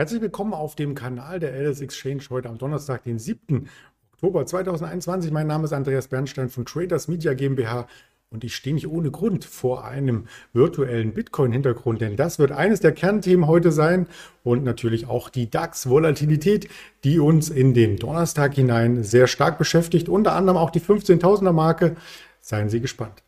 Herzlich willkommen auf dem Kanal der LS Exchange heute am Donnerstag, den 7. Oktober 2021. Mein Name ist Andreas Bernstein von Traders Media GmbH und ich stehe nicht ohne Grund vor einem virtuellen Bitcoin-Hintergrund, denn das wird eines der Kernthemen heute sein und natürlich auch die DAX-Volatilität, die uns in den Donnerstag hinein sehr stark beschäftigt, unter anderem auch die 15.000er Marke. Seien Sie gespannt.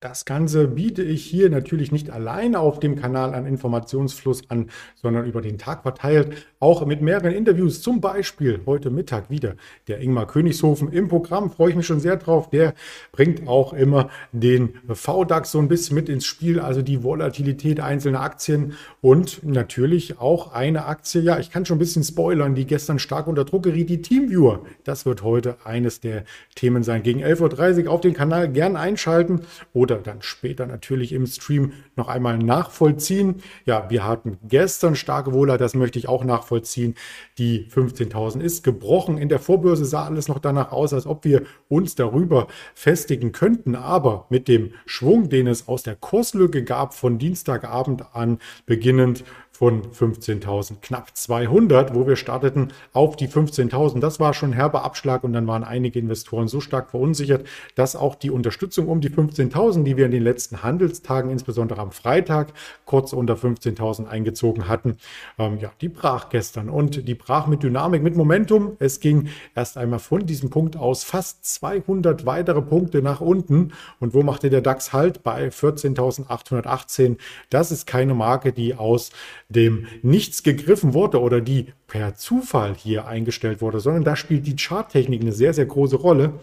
Das Ganze biete ich hier natürlich nicht alleine auf dem Kanal an Informationsfluss an, sondern über den Tag verteilt, auch mit mehreren Interviews. Zum Beispiel heute Mittag wieder der Ingmar Königshofen im Programm. Freue ich mich schon sehr drauf. Der bringt auch immer den VDAX so ein bisschen mit ins Spiel, also die Volatilität einzelner Aktien und natürlich auch eine Aktie. Ja, ich kann schon ein bisschen spoilern, die gestern stark unter Druck geriet, die Teamviewer. Das wird heute eines der Themen sein. Gegen 11.30 Uhr auf den Kanal gern einschalten oder oder dann später natürlich im Stream noch einmal nachvollziehen. Ja, wir hatten gestern starke Wohler, das möchte ich auch nachvollziehen. Die 15.000 ist gebrochen. In der Vorbörse sah alles noch danach aus, als ob wir uns darüber festigen könnten. Aber mit dem Schwung, den es aus der Kurslücke gab von Dienstagabend an beginnend, von 15.000, knapp 200, wo wir starteten auf die 15.000. Das war schon herber Abschlag und dann waren einige Investoren so stark verunsichert, dass auch die Unterstützung um die 15.000, die wir in den letzten Handelstagen, insbesondere am Freitag, kurz unter 15.000 eingezogen hatten, ähm, ja, die brach gestern und die brach mit Dynamik, mit Momentum. Es ging erst einmal von diesem Punkt aus fast 200 weitere Punkte nach unten. Und wo machte der DAX halt? Bei 14.818. Das ist keine Marke, die aus dem Nichts gegriffen wurde oder die per Zufall hier eingestellt wurde, sondern da spielt die Charttechnik eine sehr, sehr große Rolle.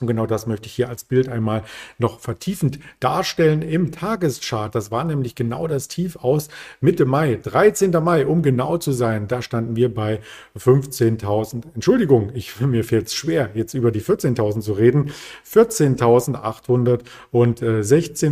Und genau das möchte ich hier als Bild einmal noch vertiefend darstellen im Tageschart. Das war nämlich genau das Tief aus Mitte Mai, 13. Mai, um genau zu sein. Da standen wir bei 15.000. Entschuldigung, ich, mir fällt es schwer, jetzt über die 14.000 zu reden. 14.816,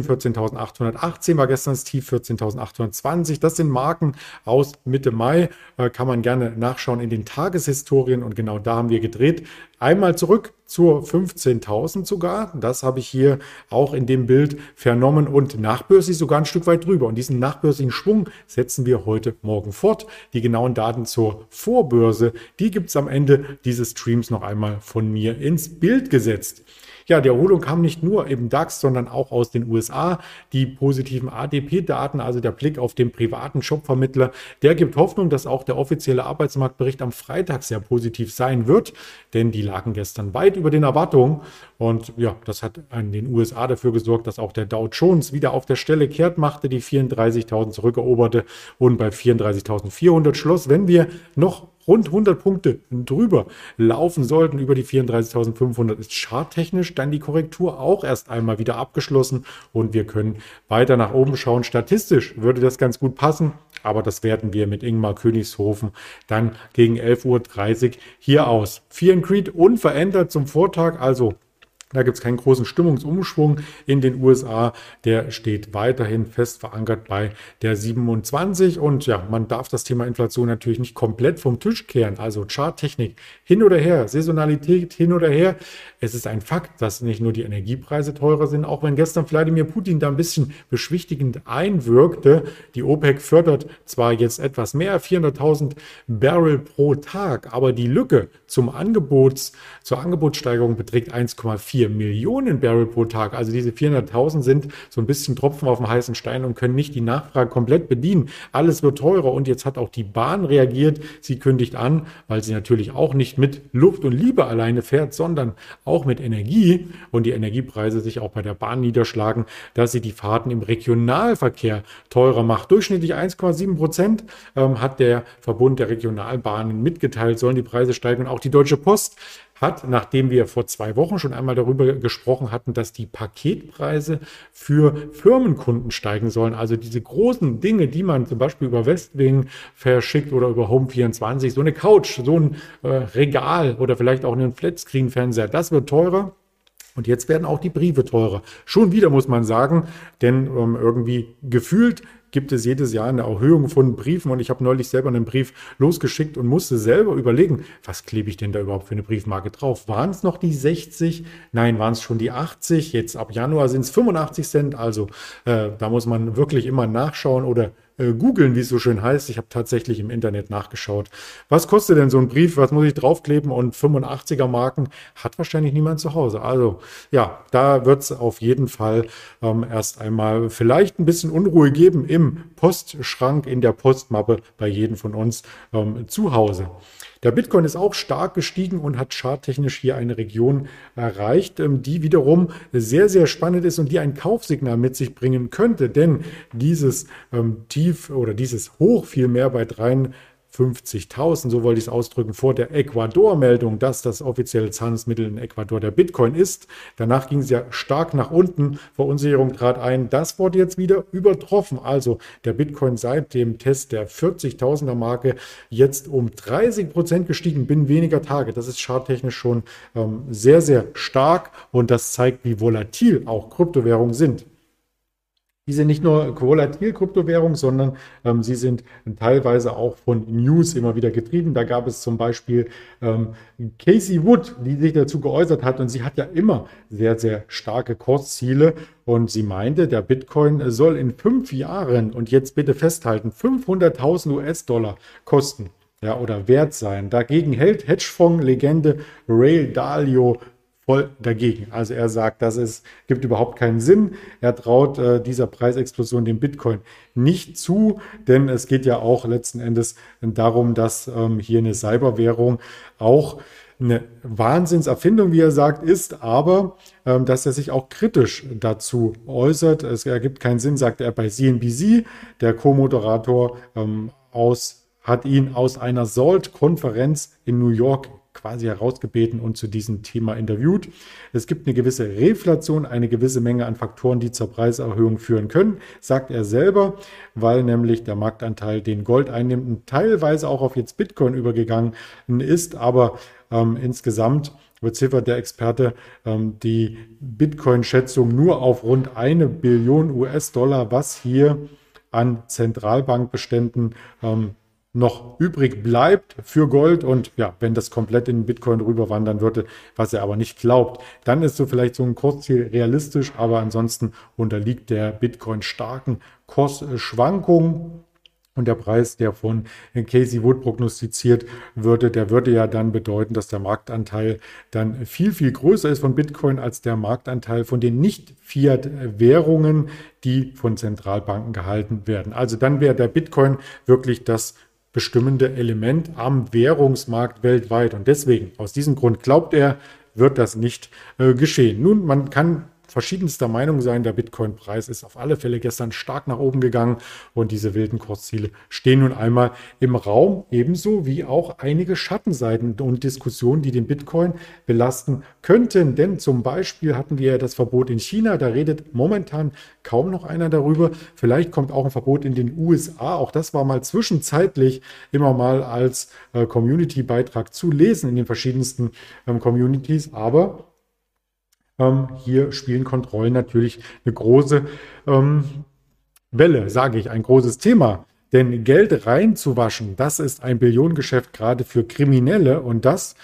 14.818 war gestern das Tief, 14.820. Das sind Marken aus Mitte Mai. Äh, kann man gerne nachschauen in den Tageshistorien. Und genau da haben wir gedreht. Einmal zurück zur 15.000 sogar. Das habe ich hier auch in dem Bild vernommen und nachbörslich sogar ein Stück weit drüber. Und diesen nachbörslichen Schwung setzen wir heute Morgen fort. Die genauen Daten zur Vorbörse, die gibt es am Ende dieses Streams noch einmal von mir ins Bild gesetzt. Ja, die Erholung kam nicht nur im DAX, sondern auch aus den USA. Die positiven ADP-Daten, also der Blick auf den privaten Shopvermittler, der gibt Hoffnung, dass auch der offizielle Arbeitsmarktbericht am Freitag sehr positiv sein wird, denn die lagen gestern weit über den Erwartungen. Und ja, das hat in den USA dafür gesorgt, dass auch der Dow Jones wieder auf der Stelle kehrt machte, die 34.000 zurückeroberte und bei 34.400 schloss. Wenn wir noch rund 100 Punkte drüber laufen sollten, über die 34.500, ist charttechnisch dann die Korrektur auch erst einmal wieder abgeschlossen und wir können weiter nach oben schauen. Statistisch würde das ganz gut passen, aber das werten wir mit Ingmar Königshofen dann gegen 11.30 Uhr hier aus. Fear and Creed unverändert zum Vortag, also da gibt es keinen großen Stimmungsumschwung in den USA. Der steht weiterhin fest verankert bei der 27. Und ja, man darf das Thema Inflation natürlich nicht komplett vom Tisch kehren. Also Charttechnik hin oder her, Saisonalität hin oder her. Es ist ein Fakt, dass nicht nur die Energiepreise teurer sind, auch wenn gestern Wladimir Putin da ein bisschen beschwichtigend einwirkte. Die OPEC fördert zwar jetzt etwas mehr, 400.000 Barrel pro Tag, aber die Lücke zum Angebots, zur Angebotssteigerung beträgt 1,4 4 Millionen Barrel pro Tag. Also diese 400.000 sind so ein bisschen Tropfen auf dem heißen Stein und können nicht die Nachfrage komplett bedienen. Alles wird teurer und jetzt hat auch die Bahn reagiert. Sie kündigt an, weil sie natürlich auch nicht mit Luft und Liebe alleine fährt, sondern auch mit Energie und die Energiepreise sich auch bei der Bahn niederschlagen, dass sie die Fahrten im Regionalverkehr teurer macht. Durchschnittlich 1,7 Prozent ähm, hat der Verbund der Regionalbahnen mitgeteilt, sollen die Preise steigen. Und auch die Deutsche Post hat, nachdem wir vor zwei Wochen schon einmal darüber gesprochen hatten, dass die Paketpreise für Firmenkunden steigen sollen. Also diese großen Dinge, die man zum Beispiel über Westwing verschickt oder über Home24, so eine Couch, so ein äh, Regal oder vielleicht auch einen Flatscreen-Fernseher, das wird teurer. Und jetzt werden auch die Briefe teurer. Schon wieder muss man sagen, denn ähm, irgendwie gefühlt gibt es jedes Jahr eine Erhöhung von Briefen und ich habe neulich selber einen Brief losgeschickt und musste selber überlegen, was klebe ich denn da überhaupt für eine Briefmarke drauf? Waren es noch die 60? Nein, waren es schon die 80? Jetzt ab Januar sind es 85 Cent, also äh, da muss man wirklich immer nachschauen oder äh, googeln, wie es so schön heißt. Ich habe tatsächlich im Internet nachgeschaut. Was kostet denn so ein Brief? Was muss ich draufkleben? Und 85er Marken hat wahrscheinlich niemand zu Hause. Also ja, da wird es auf jeden Fall ähm, erst einmal vielleicht ein bisschen Unruhe geben im Postschrank, in der Postmappe bei jedem von uns ähm, zu Hause. Der Bitcoin ist auch stark gestiegen und hat charttechnisch hier eine Region erreicht, ähm, die wiederum sehr, sehr spannend ist und die ein Kaufsignal mit sich bringen könnte. Denn dieses ähm, Tief oder dieses Hoch vielmehr bei 3 50.000, so wollte ich es ausdrücken, vor der Ecuador-Meldung, dass das offizielle Zahlungsmittel in Ecuador der Bitcoin ist. Danach ging es ja stark nach unten, Verunsicherung trat ein. Das wurde jetzt wieder übertroffen. Also der Bitcoin seit dem Test der 40.000er Marke jetzt um 30 Prozent gestiegen binnen weniger Tage. Das ist charttechnisch schon ähm, sehr, sehr stark und das zeigt, wie volatil auch Kryptowährungen sind. Die sind nicht nur volatil Kryptowährung, sondern ähm, sie sind teilweise auch von News immer wieder getrieben. Da gab es zum Beispiel ähm, Casey Wood, die sich dazu geäußert hat und sie hat ja immer sehr, sehr starke Kursziele und sie meinte, der Bitcoin soll in fünf Jahren und jetzt bitte festhalten, 500.000 US-Dollar kosten. Ja, oder wert sein. Dagegen hält Hedgefonds-Legende Ray Dalio voll dagegen. Also er sagt, das ist, gibt überhaupt keinen Sinn. Er traut äh, dieser Preisexplosion dem Bitcoin nicht zu, denn es geht ja auch letzten Endes darum, dass ähm, hier eine Cyberwährung auch eine Wahnsinnserfindung, wie er sagt, ist, aber ähm, dass er sich auch kritisch dazu äußert. Es ergibt keinen Sinn, sagt er bei CNBC. Der Co-Moderator ähm, aus hat ihn aus einer SALT-Konferenz in New York quasi herausgebeten und zu diesem Thema interviewt. Es gibt eine gewisse Reflation, eine gewisse Menge an Faktoren, die zur Preiserhöhung führen können, sagt er selber, weil nämlich der Marktanteil, den Gold einnimmt, teilweise auch auf jetzt Bitcoin übergegangen ist, aber ähm, insgesamt beziffert der Experte ähm, die Bitcoin-Schätzung nur auf rund eine Billion US-Dollar, was hier an Zentralbankbeständen ähm, noch übrig bleibt für Gold und ja, wenn das komplett in Bitcoin rüberwandern würde, was er aber nicht glaubt, dann ist so vielleicht so ein Kursziel realistisch, aber ansonsten unterliegt der Bitcoin starken Kursschwankungen. Und der Preis, der von Casey Wood prognostiziert würde, der würde ja dann bedeuten, dass der Marktanteil dann viel, viel größer ist von Bitcoin als der Marktanteil von den Nicht-Fiat-Währungen, die von Zentralbanken gehalten werden. Also dann wäre der Bitcoin wirklich das bestimmende Element am Währungsmarkt weltweit. Und deswegen, aus diesem Grund glaubt er, wird das nicht äh, geschehen. Nun, man kann verschiedenster Meinung sein. Der Bitcoin-Preis ist auf alle Fälle gestern stark nach oben gegangen und diese wilden Kursziele stehen nun einmal im Raum, ebenso wie auch einige Schattenseiten und Diskussionen, die den Bitcoin belasten könnten. Denn zum Beispiel hatten wir ja das Verbot in China, da redet momentan kaum noch einer darüber. Vielleicht kommt auch ein Verbot in den USA. Auch das war mal zwischenzeitlich immer mal als äh, Community-Beitrag zu lesen in den verschiedensten ähm, Communities. Aber ähm, hier spielen Kontrollen natürlich eine große ähm, Welle, sage ich, ein großes Thema. Denn Geld reinzuwaschen, das ist ein Billionengeschäft gerade für Kriminelle und das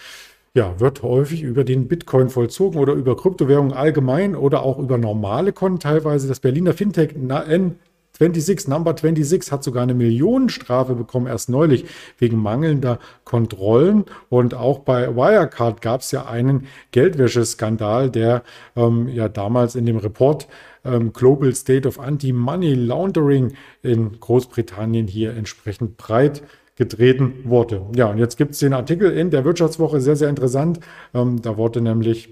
ja, wird häufig über den Bitcoin vollzogen oder über Kryptowährungen allgemein oder auch über normale Konten. Teilweise das Berliner Fintech N 26, Number 26 hat sogar eine Millionenstrafe bekommen, erst neulich, wegen mangelnder Kontrollen. Und auch bei Wirecard gab es ja einen Geldwäscheskandal, der ähm, ja damals in dem Report ähm, Global State of Anti-Money Laundering in Großbritannien hier entsprechend breit getreten wurde. Ja, und jetzt gibt es den Artikel in der Wirtschaftswoche, sehr, sehr interessant. Ähm, da wurde nämlich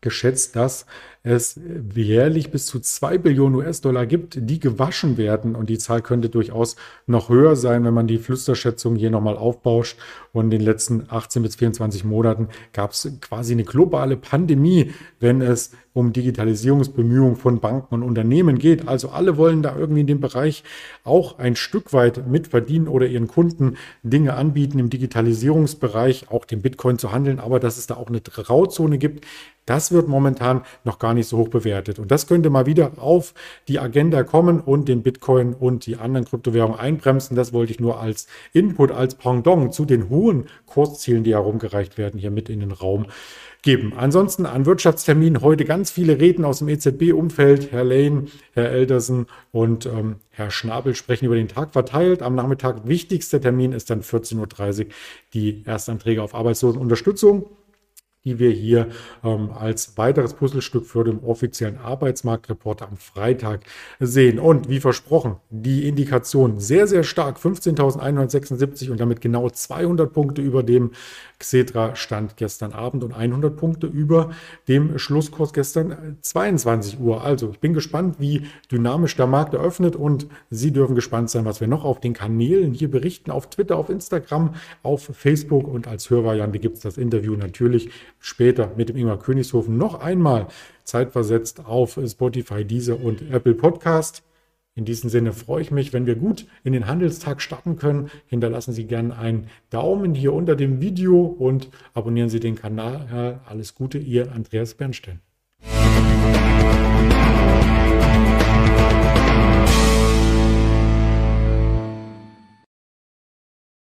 geschätzt, dass es jährlich bis zu 2 Billionen US-Dollar gibt, die gewaschen werden. Und die Zahl könnte durchaus noch höher sein, wenn man die Flüsterschätzung hier nochmal aufbauscht. Und in den letzten 18 bis 24 Monaten gab es quasi eine globale Pandemie, wenn es um Digitalisierungsbemühungen von Banken und Unternehmen geht. Also alle wollen da irgendwie in dem Bereich auch ein Stück weit mitverdienen oder ihren Kunden Dinge anbieten im Digitalisierungsbereich, auch den Bitcoin zu handeln. Aber dass es da auch eine Grauzone gibt, Das wird momentan noch gar nicht so hoch bewertet. Und das könnte mal wieder auf die Agenda kommen und den Bitcoin und die anderen Kryptowährungen einbremsen. Das wollte ich nur als Input, als Pendant zu den hohen Kurszielen, die herumgereicht werden, hier mit in den Raum geben. Ansonsten an Wirtschaftsterminen heute ganz viele Reden aus dem EZB-Umfeld. Herr Lane, Herr Eldersen und ähm, Herr Schnabel sprechen über den Tag verteilt. Am Nachmittag wichtigster Termin ist dann 14.30 Uhr die Erstanträge auf Arbeitslosenunterstützung die wir hier ähm, als weiteres Puzzlestück für den offiziellen Arbeitsmarktreport am Freitag sehen. Und wie versprochen, die Indikation sehr, sehr stark, 15.176 und damit genau 200 Punkte über dem Xetra stand gestern Abend und 100 Punkte über dem Schlusskurs gestern 22 Uhr. Also ich bin gespannt, wie dynamisch der Markt eröffnet und Sie dürfen gespannt sein, was wir noch auf den Kanälen hier berichten, auf Twitter, auf Instagram, auf Facebook und als Hörvariante gibt es das Interview natürlich später mit dem Ingmar Königshofen noch einmal zeitversetzt auf Spotify, Deezer und Apple Podcast. In diesem Sinne freue ich mich, wenn wir gut in den Handelstag starten können. Hinterlassen Sie gerne einen Daumen hier unter dem Video und abonnieren Sie den Kanal. Alles Gute, Ihr Andreas Bernstein.